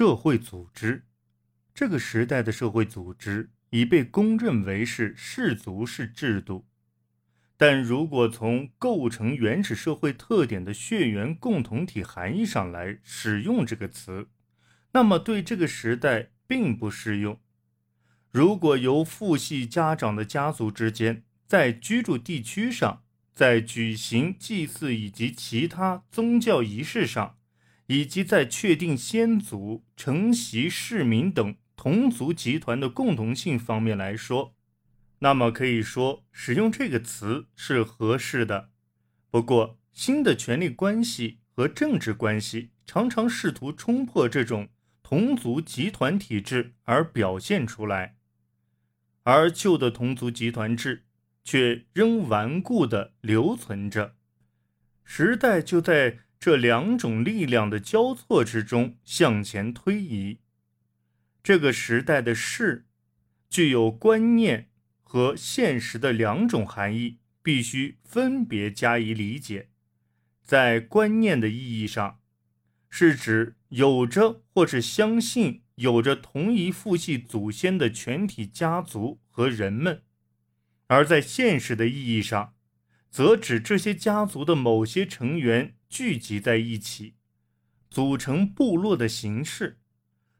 社会组织。这个时代的社会组织已被公认为是氏族式制度。但如果从构成原始社会特点的血缘共同体含义上来使用这个词，那么对这个时代并不适用。如果由父系家长的家族之间在居住地区上，在举行祭祀以及其他宗教仪式上，以及在确定先祖、承袭市民等同族集团的共同性方面来说，那么可以说，使用这个词是合适的。不过，新的权力关系和政治关系常常试图冲破这种同族集团体制而表现出来，而旧的同族集团制却仍顽固地留存着。时代就在这两种力量的交错之中向前推移。这个时代的事，具有观念。和现实的两种含义必须分别加以理解。在观念的意义上，是指有着或是相信有着同一父系祖先的全体家族和人们；而在现实的意义上，则指这些家族的某些成员聚集在一起，组成部落的形式。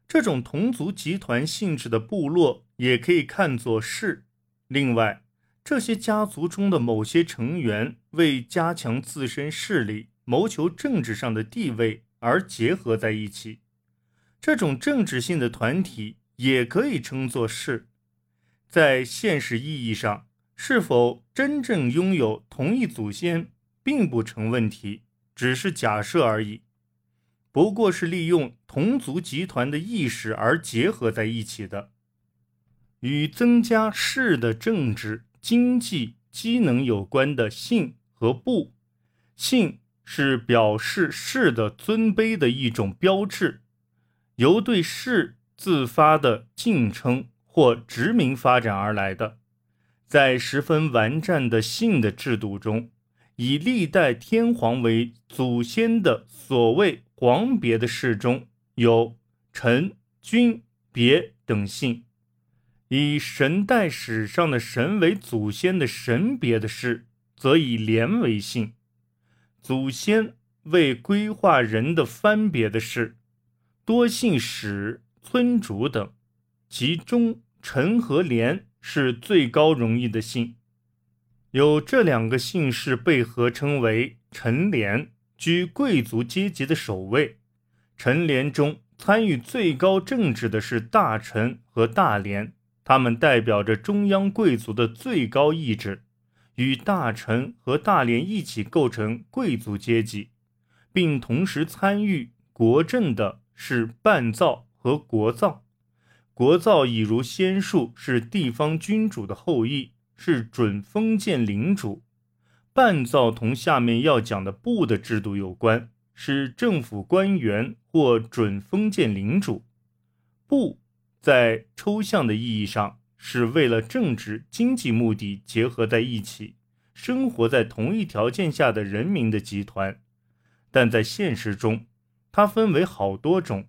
这种同族集团性质的部落也可以看作是。另外，这些家族中的某些成员为加强自身势力、谋求政治上的地位而结合在一起，这种政治性的团体也可以称作是。在现实意义上，是否真正拥有同一祖先并不成问题，只是假设而已。不过是利用同族集团的意识而结合在一起的。与增加士的政治、经济机能有关的姓和部，姓是表示士的尊卑的一种标志，由对士自发的敬称或殖民发展而来的。在十分完善的姓的制度中，以历代天皇为祖先的所谓皇别的氏中有臣、君、别等姓。以神代史上的神为祖先的神别的氏，则以连为姓；祖先为规划人的番别的氏，多姓史、村主等，其中陈和连是最高荣誉的姓。有这两个姓氏被合称为陈连，居贵族阶级的首位。陈连中参与最高政治的是大臣和大连。他们代表着中央贵族的最高意志，与大臣和大连一起构成贵族阶级，并同时参与国政的是半造和国造。国造已如先术是地方君主的后裔，是准封建领主；半造同下面要讲的部的制度有关，是政府官员或准封建领主。部。在抽象的意义上，是为了政治经济目的结合在一起，生活在同一条件下的人民的集团；但在现实中，它分为好多种：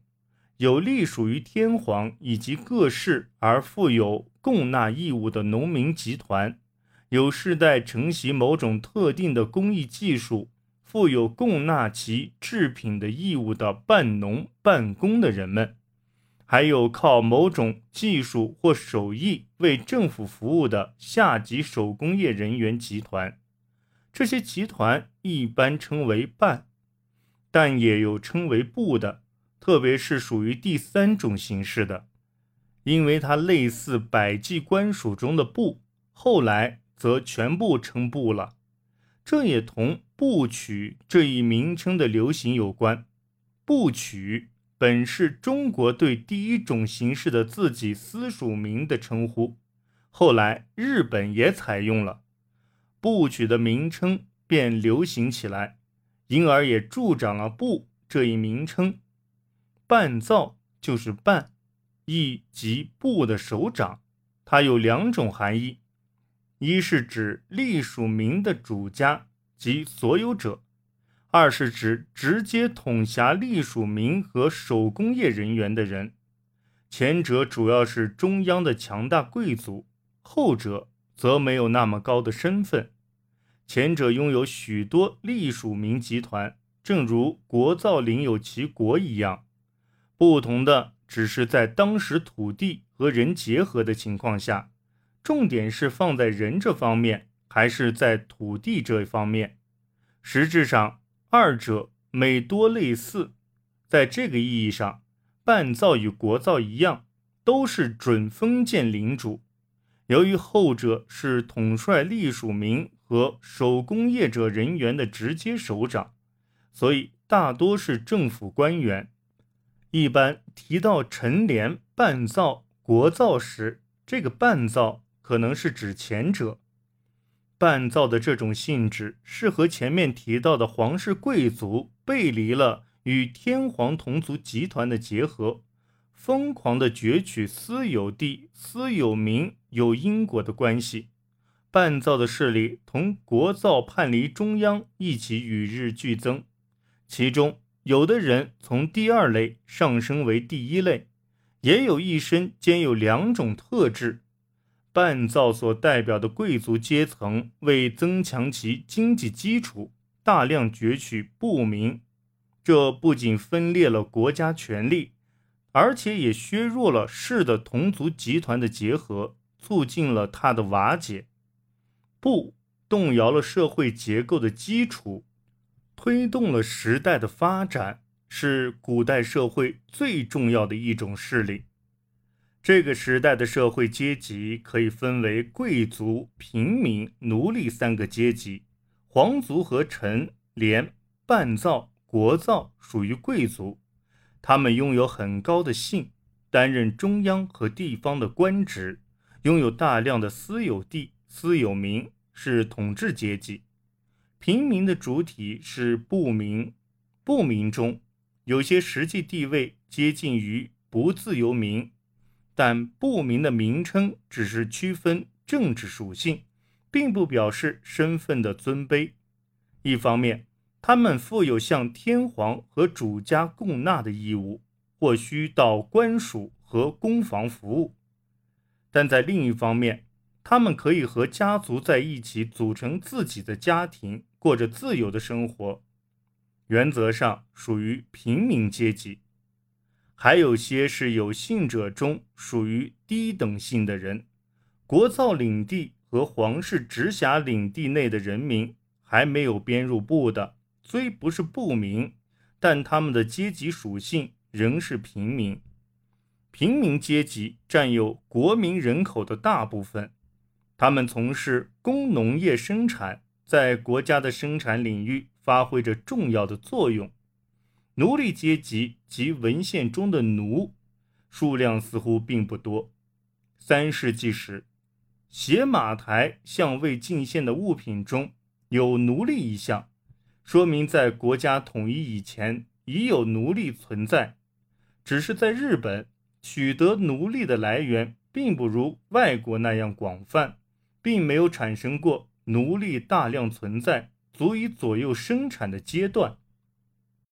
有隶属于天皇以及各氏而负有供纳义务的农民集团；有世代承袭某种特定的工艺技术，负有供纳其制品的义务的半农半工的人们。还有靠某种技术或手艺为政府服务的下级手工业人员集团，这些集团一般称为办，但也有称为部的，特别是属于第三种形式的，因为它类似百济官署中的部，后来则全部称部了。这也同部曲这一名称的流行有关，部曲。本是中国对第一种形式的自己私属名的称呼，后来日本也采用了部曲的名称，便流行起来，因而也助长了部这一名称。半造就是半，亦即部的首长，它有两种含义：一是指隶属名的主家及所有者；二是指直接统辖隶属民和手工业人员的人。前者主要是中央的强大贵族，后者则没有那么高的身份。前者拥有许多隶属民集团，正如国造领有其国一样。不同的只是在当时土地和人结合的情况下，重点是放在人这方面，还是在土地这一方面？实质上，二者每多类似。在这个意义上。半造与国造一样，都是准封建领主。由于后者是统帅隶属民和手工业者人员的直接首长，所以大多是政府官员。一般提到陈联、半造、国造时，这个半造可能是指前者。半造的这种性质是和前面提到的皇室贵族背离了。与天皇同族集团的结合，疯狂的攫取私有地、私有民有因果的关系。半造的势力同国造叛离中央一起与日俱增，其中有的人从第二类上升为第一类，也有一身兼有两种特质。半造所代表的贵族阶层为增强其经济基础，大量攫取部民。这不仅分裂了国家权力，而且也削弱了氏的同族集团的结合，促进了它的瓦解。不动摇了社会结构的基础，推动了时代的发展，是古代社会最重要的一种势力。这个时代的社会阶级可以分为贵族、平民、奴隶三个阶级。皇族和臣连半造。国造属于贵族，他们拥有很高的姓，担任中央和地方的官职，拥有大量的私有地、私有民，是统治阶级。平民的主体是部民，部民中有些实际地位接近于不自由民，但部民的名称只是区分政治属性，并不表示身份的尊卑。一方面。他们负有向天皇和主家供纳的义务，或需到官署和公房服务；但在另一方面，他们可以和家族在一起组成自己的家庭，过着自由的生活。原则上属于平民阶级。还有些是有姓者中属于低等姓的人。国造领地和皇室直辖领地内的人民还没有编入部的。虽不是部民，但他们的阶级属性仍是平民。平民阶级占有国民人口的大部分，他们从事工农业生产，在国家的生产领域发挥着重要的作用。奴隶阶级及文献中的奴数量似乎并不多。三世纪时，写马台向未进献的物品中有奴隶一项。说明在国家统一以前已有奴隶存在，只是在日本取得奴隶的来源并不如外国那样广泛，并没有产生过奴隶大量存在足以左右生产的阶段。